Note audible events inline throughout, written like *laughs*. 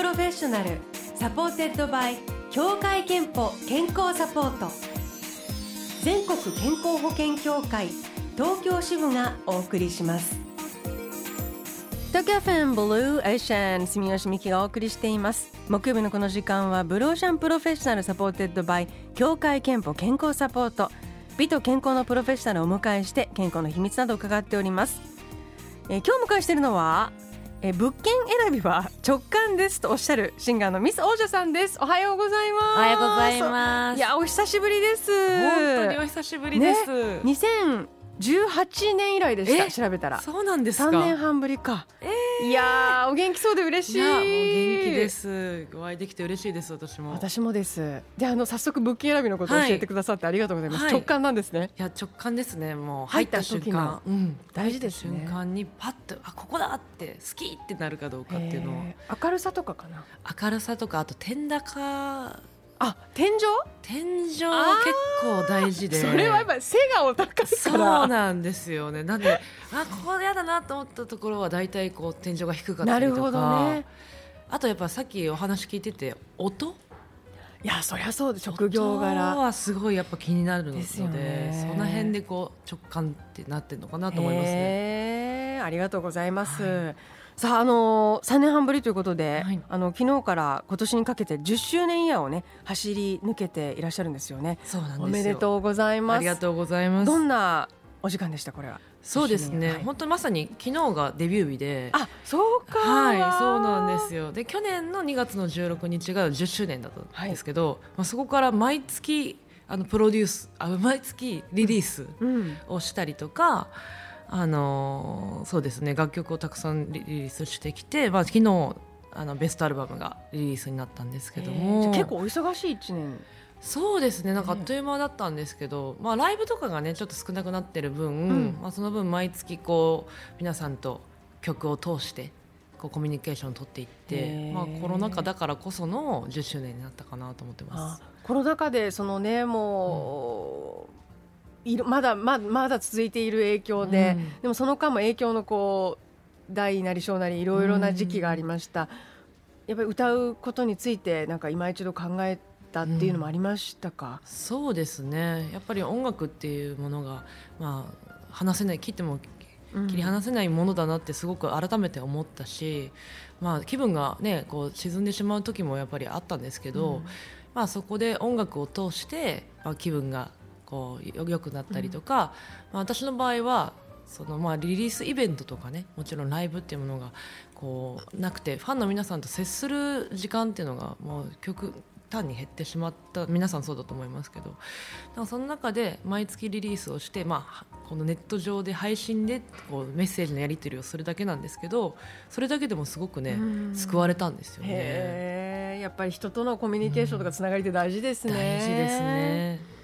Professional supported by 協会けんぽ健康サポート。全国健康保険協会東京支部がお送りします。東京 FM Blue Ocean 住吉美紀がお送りしています。木曜日のこの時間は Blue Ocean Professional supported by 協会けんぽ健康サポート。美と健康のプロフェッショナルをお迎えして健康の秘密などを伺っております、えー、今日迎えしているのはえ物件選びは直感ですとおっしゃるシンガーのミス王女さんです。おはようございます。おはようございます。いやお久しぶりです。本当にお久しぶりです、ね、2018年以来でした調べたら。そうなんですか？3年半ぶりか、えー、いやお元気そうで嬉しい。い元気です。お会いできて嬉しいです私も。私もです。であの早速物件選びのことを教えてくださってありがとうございます、はい、直感なんですね。いや直感ですね。もう入った瞬間、うん、大事ですね。瞬間にパッとあここだって好きってなるかどうかっていうのを。明るさとかかな。明るさとかあと天高あ天井？天井結構大事で。それはやっぱり背がお高いそうなんですよね。なんであここ嫌だなと思ったところは大体こう天井が低かったりとか。なるほど、ね、あとやっぱさっきお話聞いてて音？いやそりゃそうで職業柄。はすごいやっぱ気になるのでその辺でこう直感ってなってるのかなと思いますね。ありがとうございます、はいさあ、あのー、3年半ぶりということで、はい、あの昨日から今年にかけて10周年イヤーをね走り抜けていらっしゃるんですよね。そうなんですおめでとうございます。ありがとうございます。どんなお時間でした？これは。そうですね、はい、本当にまさに昨日がデビュー日で。あそうかはいそうなんですよ。で去年の2月の16日が10周年だったんですけど、はい、まあ、そこから毎月あのプロデュースあ毎月リリースをしたりとか、うんあのそうですね。楽曲をたくさんリリースしてきて、まあ、昨日あのベストアルバムがリリースになったんですけども。結構お忙しい1年。そうですね。なんかあっという間だったんですけど、まあ、ライブとかがねちょっと少なくなってる分、うん、まあ、その分毎月こう皆さんと曲を通してこうコミュニケーションを取っていって、まあ、コロナ禍だからこその10周年になったかなと思ってます。コロナ禍でそのねもう、うんいるまだままだ続いている影響で、うん、でもその間も影響のこう大なり小なりいろいろな時期がありました、うん、やっぱり歌うことについてなんか今一度考えたっていうのもありましたか、うん、そうですね。やっぱり音楽っていうものが、まあ、話せない切っても切り離せないものだなってすごく改めて思ったし、まあ、気分が、ね、こう沈んでしまう時もやっぱりあったんですけど、まあ、そこで音楽を通して、まあ、気分がこう良くなったりとか、まあ、私の場合はそのまあリリースイベントとかねもちろんライブっていうものがこうなくてファンの皆さんと接する時間っていうのがもう極端に減ってしまった皆さんそうだと思いますけどだその中で毎月リリースをして、まあ、このネット上で配信でこうメッセージのやり取りをするだけなんですけどそれだけでもすごくね救われたんですよね。やっぱり人とのコミュニケーションとかつながりって大事ですね。大事ですね。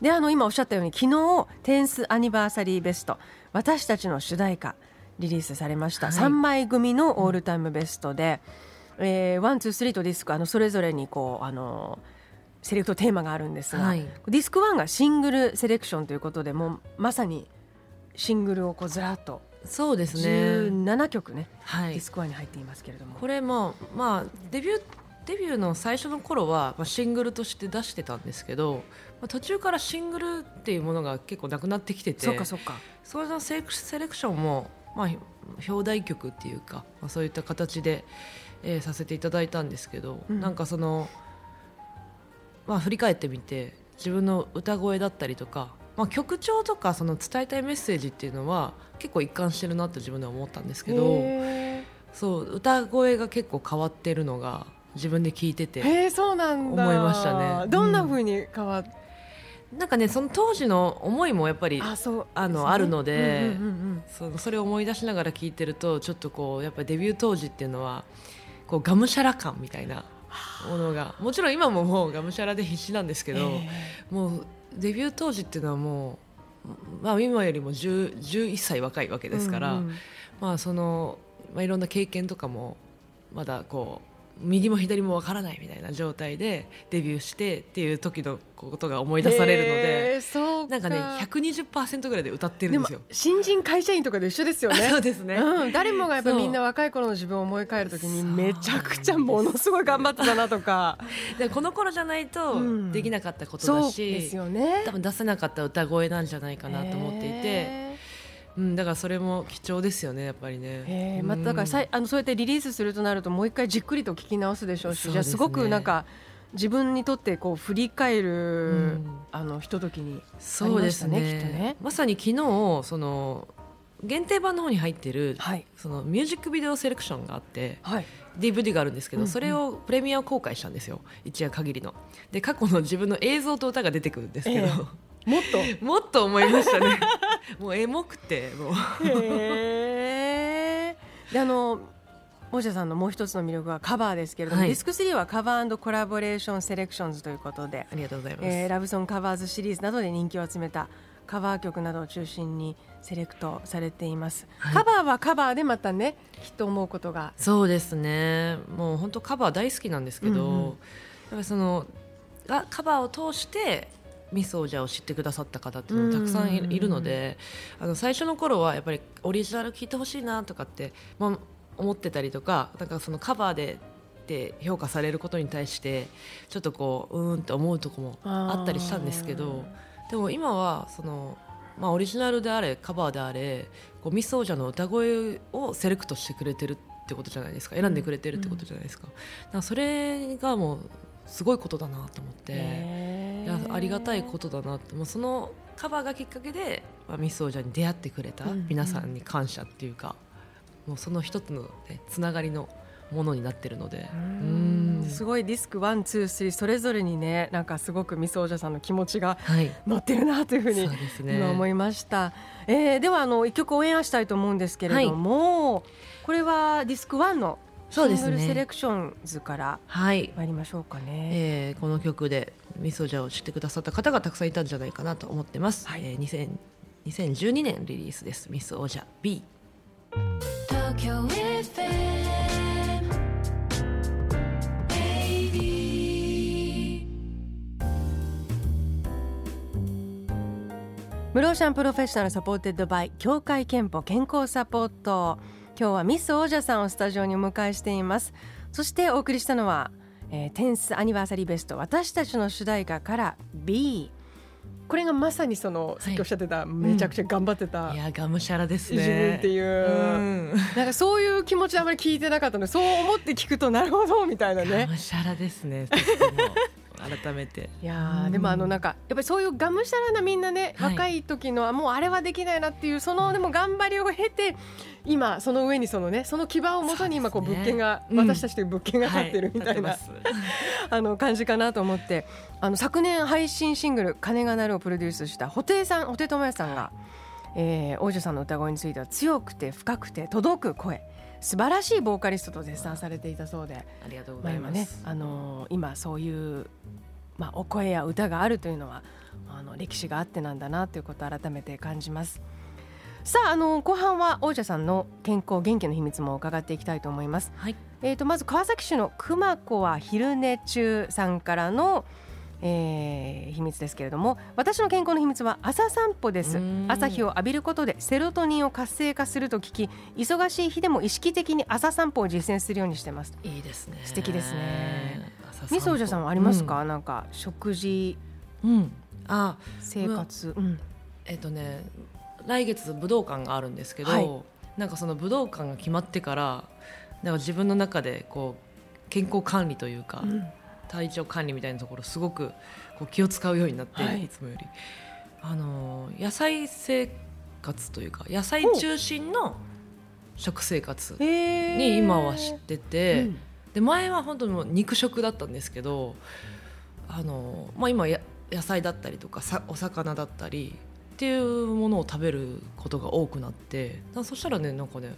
であの今おっしゃったように昨日10th Anniversary Best 私たちの主題歌リリースされました、はい、3枚組のオールタイムベストで、えー、 one two three とディスクあのそれぞれにこうあのセレクトテーマがあるんですが、はい、ディスク1がシングルセレクションということでもうまさにシングルをこうずらっとそうですね。17曲ね、はい、ディスク1に入っていますけれども。これもまあデビューデビューの最初の頃は、まあ、シングルとして出してたんですけど、まあ、途中からシングルっていうものが結構なくなってきててそうかそうか。それのセレクションも、まあ、表題曲っていうか、まあ、そういった形で、えー、させていただいたんですけど、うん、なんかその、まあ、振り返ってみて自分の歌声だったりとか、まあ、曲調とかその伝えたいメッセージっていうのは結構一貫してるなって自分では思ったんですけどそう歌声が結構変わってるのが自分で聞いてて。へえそうなんだ。思いましたね。どんなふうに変わっ、うん、なんかねその当時の思いもやっぱりあそう。あのあるので、そのそれを思い出しながら聞いてるとちょっとこうやっぱデビュー当時っていうのはこうがむしゃら感みたいなものがもちろん今ももうがむしゃらで必死なんですけど、もうデビュー当時っていうのはもう、まあ、今よりも11歳若いわけですから、うんうん、まあそのまあ、いろんな経験とかもまだこう右も左もわからないみたいな状態でデビューしてっていう時のことが思い出されるので、そうなんかね120%ぐらいで歌ってるんですよ。新人会社員とかで一緒ですよね。*laughs* そうですね、うん、誰もがやっぱみんな若い頃の自分を思い返るときにめちゃくちゃものすごい頑張ってたなとか。*laughs* でこの頃じゃないとできなかったことだし、うん、ですよね。多分出せなかった歌声なんじゃないかなと思っていて。うん、だからそれも貴重ですよねやっぱりね。まあ、だからさいあのそうやってリリースするとなるともう一回じっくりと聞き直すでしょうし、ね、じゃあすごくなんか自分にとってこう振り返る、うん、あのひとときに、ね、そうですね。ねまさに昨日その限定版の方に入ってる、はい、そのミュージックビデオセレクションがあって、はい、DVD があるんですけど、うんうん、それをプレミア公開したんですよ。一夜限りの。で過去の自分の映像と歌が出てくるんですけど、えー、もっと。もっと思いましたね。*laughs* もうエモくてもう。へえであの大下さんのもう一つの魅力はカバーですけれども、はい、ディスク3はカバーコラボレーションセレクションズということでありがとうございます、えー、ラブソンカバーズシリーズなどで人気を集めたカバー曲などを中心にセレクトされています、はい、カバーはカバーでまたねきっと思うことが。そうですね。もう本当カバー大好きなんですけど、うんうん、やっぱりそのカバーを通してミス・オージャーを知ってくださった方っていうのもたくさんいるので、あの最初の頃はやっぱりオリジナル聴いてほしいなとかって、まあ、思ってたりとかなんかそのカバーでで評価されることに対してちょっとこううーんって思うとこもあったりしたんですけどでも今はその、まあ、オリジナルであれカバーであれこうミス・オージャーの歌声をセレクトしてくれてるってことじゃないですか。選んでくれてるってことじゃないですか,、うん、かそれがもうすごいことだなと思ってありがたいことだなって。もうそのカバーがきっかけで、まあ、 Ms.OOJA に出会ってくれた皆さんに感謝っていうか、もうその一つの、ね、つながりのものになってるので。すごいディスク one two three それぞれにねなんかすごく Ms.OOJA さんの気持ちが乗ってるなというふうに、今思いました、えー、ではあの一曲応援したいと思うんですけれども、はい、これはディスクワンのシングルセレクションズから参りましょうかね、はい、えー、この曲でみそじゃを知ってくださった方がたくさんいたんじゃないかなと思ってます、はい、えー、2012年リリースです。ミスオージャ B Blue Ocean Professional supported by 協会けんぽ健康サポート。今日は Ms.OOJA さんをスタジオにお迎えしています。そしてお送りしたのは、10th Anniversary Best 私たちの主題歌から Be これがまさにその、さっきおっしゃってた、めちゃくちゃ頑張ってた、いやがむしゃらですね。自分っていう、うん、なんかそういう気持ちあまり聞いてなかったのでそう思って聞くとなるほどみたいなね。がむしゃらですね改めて。いやでもあのなんかやっぱりそういうがむしゃらなみんなね、はい、若い時のもうあれはできないなっていうそのでも頑張りを経て今その上にそのねその基盤をもとに今こう物件が、ね、私たちという物件が立ってるみたいな、はい、*laughs* あの感じかなと思って。あの昨年配信シングル「鐘が鳴る」をプロデュースした布袋さん布袋寅泰さんが、えー、王女さんの歌声については強くて深くて届く声素晴らしいボーカリストと絶賛されていたそうでありがとうございます、ね、あのー、今そういう、まあ、お声や歌があるというのはあの歴史があってなんだなということを改めて感じます。さああの後半は王者さんの健康元気の秘密も伺っていきたいと思います。はい、えっ、ー、とまず川崎市の熊子は昼寝中さんからの、えー、秘密ですけれども私の健康の秘密は朝散歩です。朝日を浴びることでセロトニンを活性化すると聞き忙しい日でも意識的に朝散歩を実践するようにしてます。いいですね。素敵ですね。みそおじさんはありますか、うん、なんか食事、うん、あ生活、うん、えっ、ー、とね来月武道館があるんですけど、はい、なんかその武道館が決まってからなんか自分の中でこう健康管理というか、うん、体調管理みたいなところすごくこう気を使うようになって、はい、いつもより。あの野菜生活というか野菜中心の食生活に今は知ってて、うん、で前は本当にもう肉食だったんですけどあの、まあ、今や野菜だったりとかさお魚だったりっていうものを食べることが多くなってそしたらねなんかね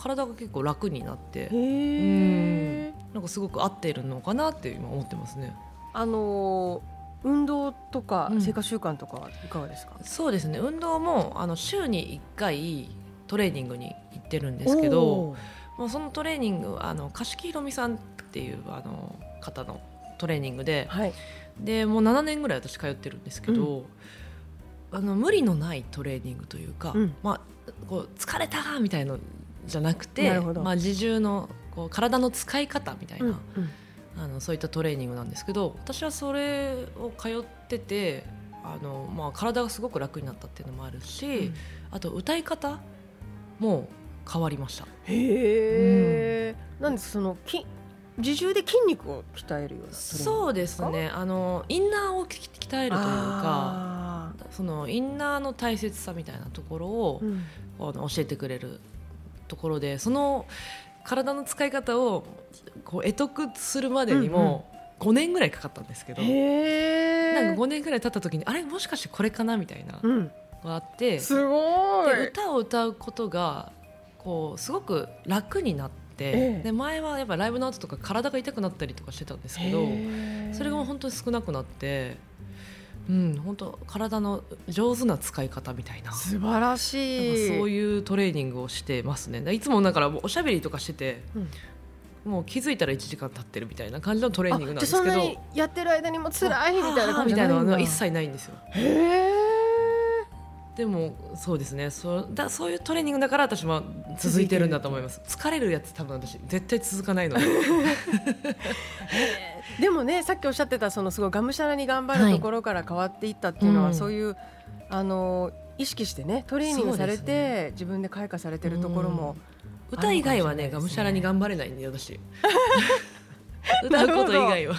体が結構楽になってうん。なんかすごく合っているのかなって今思ってますね。あのー、運動とか生活習慣とかいかがですか、うん、そうですね。運動もあの週に1回トレーニングに行ってるんですけどもうそのトレーニングあの貸木ひろみさんっていうあの方のトレーニングで、はい、でもう7年ぐらい私通ってるんですけど、うん。あの無理のないトレーニングというか、うん。まあ、こう疲れたみたいのじゃなくてまあ、自重のこう体の使い方みたいな、うんあのそういったトレーニングなんですけど私はそれを通っててあの、まあ、体がすごく楽になったっていうのもあるし、うん。あと歌い方も変わりました。へえ、なんですそのき自重で筋肉を鍛えるようなそうですね。あのインナーをき鍛えるというかあそのインナーの大切さみたいなところをー、うん。あの教えてくれるところでその体の使い方をこう得得するまでにも5年ぐらいかかったんですけど、へえなんか5年ぐらい経った時にあれ？もしかしてこれかな？みたいなのうん。があってすごい。で歌を歌うことがこうすごく楽になって、ええ。で前はやっぱライブの後とか体が痛くなったりとかしてたんですけどそれが本当に少なくなって、うん、本当体の上手な使い方みたいな。素晴らしい。そういうトレーニングをしてますね。いつもだからおしゃべりとかしてて、もう気づいたら1時間経ってるみたいな感じのトレーニングなんですけど。やってる間にも辛いみたいな感じみたいなのはは一切ないんですよ。へえでもそうですね。そうだそういうトレーニングだから私も続いてるんだと思います。疲れるやつ多分私絶対続かないので。*laughs* でもねさっきおっしゃってたそのすごいがむしゃらに頑張るところから変わっていったっていうのは、うん。そういうあの意識してねトレーニングされて、です自分で開花されてるところも、歌以外はねね。がむしゃらに頑張れないんで私。*laughs* *laughs* 歌うこと以外は。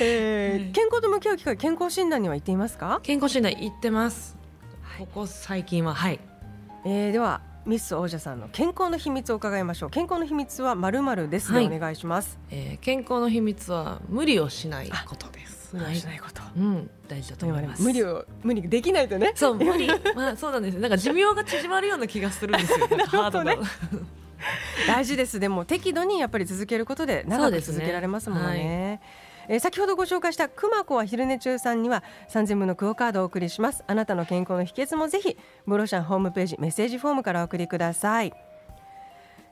えーはい。健康と向き合う機会健康診断には行っていますか、健康診断行ってますここ最近ははい。えーではミス王者さんの健康の秘密を伺いましょう。健康の秘密はまるまるですではい。お願いします、えー健康の秘密は無理をしないことです。無理をしないこと、はい。うん大事だと思います。無理を無理できないとね。そう無理。*laughs* まあそうなんです。なんか寿命が縮まるような気がするんですよ。なんかハードな。なる大事です。でも適度にやっぱり続けることで長くそうですね。続けられますものねえー先ほどご紹介したくまこは昼寝中さんには3000分のクオカードをお送りします。あなたの健康の秘訣もぜひブロシャンホームページメッセージフォームからお送りください、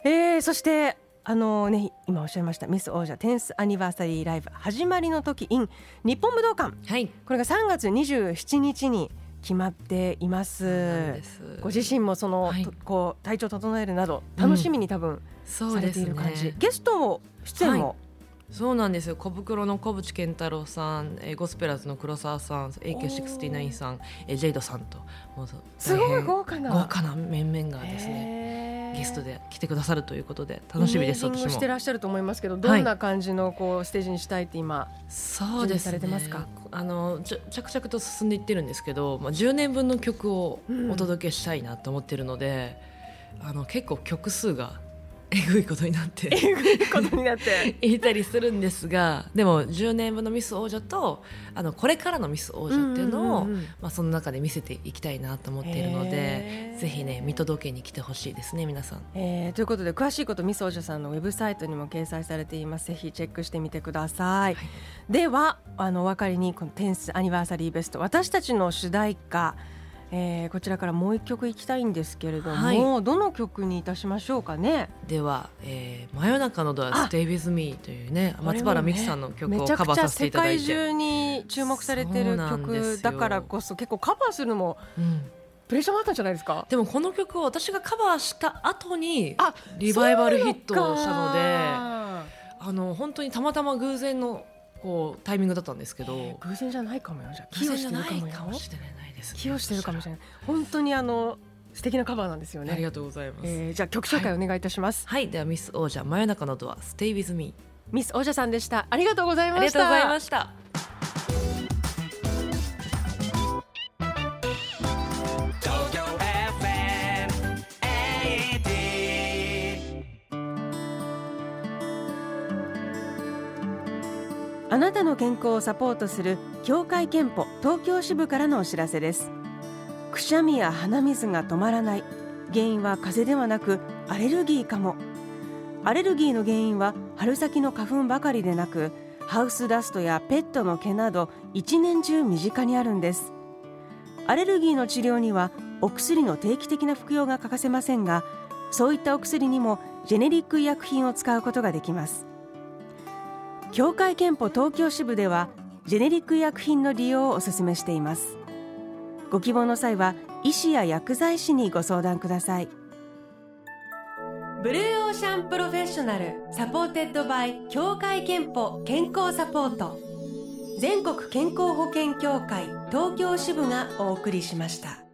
えーそしてあのね今おっしゃいましたミス王者テンスアニバーサリーライブ始まりの時 in 日本武道館。はい。これが3月27日に決まっています。す。ご自身もその、はい。とこう体調整えるなど楽しみに多分されている感じ、ねゲスト出演も、そうなんですよ。小袋の小渕健太郎さん、えーゴスペラーズの黒沢さん AK69 さん、えージェイドさんともうすごい豪華な。豪華な面々がですねねゲストで来てくださるということで楽しみです私も。してらっしゃると思いますけどどんな感じのこうステージにしたいって今、そうですね。準備されてますか？あの着々と進んでいってるんですけど、まあ、10年分の曲をうん。お届けしたいなと思ってるので、あの結構曲数がえぐいことになって。えぐいことになって。*laughs* いたりするんですがでも10年分のミス王者とあのこれからのミス王者っていうのを、まあ、その中で見せていきたいなと思っているのへでー。ぜひね見届けに来てほしいですね皆さん。えーということで詳しいことミス王者さんのウェブサイトにも掲載されています。ぜひチェックしてみてください、はい。ではあのお分かりにこのテンスアニバーサリーベスト私たちの主題歌、えーこちらからもう一曲いきたいんですけれども、はい。どの曲にいたしましょうかね？では、えー真夜中のドアあ Stay with me というね松原美樹さんの曲をカバーさせていただいて。界中に注目されてる曲だからこそ結構カバーするのもうん。プレッシャーもあったんじゃないですか？でもこの曲を私がカバーした後にあリバイバルヒットをしたのでああの本当にたまたま偶然のこうタイミングだったんですけど。偶然じゃないかもよ。じゃ寄与してるかもよ。いかもしれないです、ね、寄与してるかもしれない。*laughs* 本当にあの素敵なカバーなんですよね。ありがとうございます、えーじゃあ曲紹介お願いいたします、はい、ではミス王者真夜中のドア Stay with me ミス王者さんでした。ありがとうございました。ありがとうございましたあなたの健康をサポートする協会憲法東京支部からのお知らせです。くしゃみや鼻水が止まらない。原因は風邪ではなくアレルギーかも。アレルギーの原因は春先の花粉ばかりでなくハウスダストやペットの毛など一年中身近にあるんです。アレルギーの治療にはお薬の定期的な服用が欠かせませんがそういったお薬にもジェネリック医薬品を使うことができます。協会憲法東京支部ではジェネリック医薬品の利用をお勧めしています。ご希望の際は医師や薬剤師にご相談ください。 Blue Ocean Professional supported by 協会けんぽ健康サポート。全国健康保険協会東京支部がお送りしました。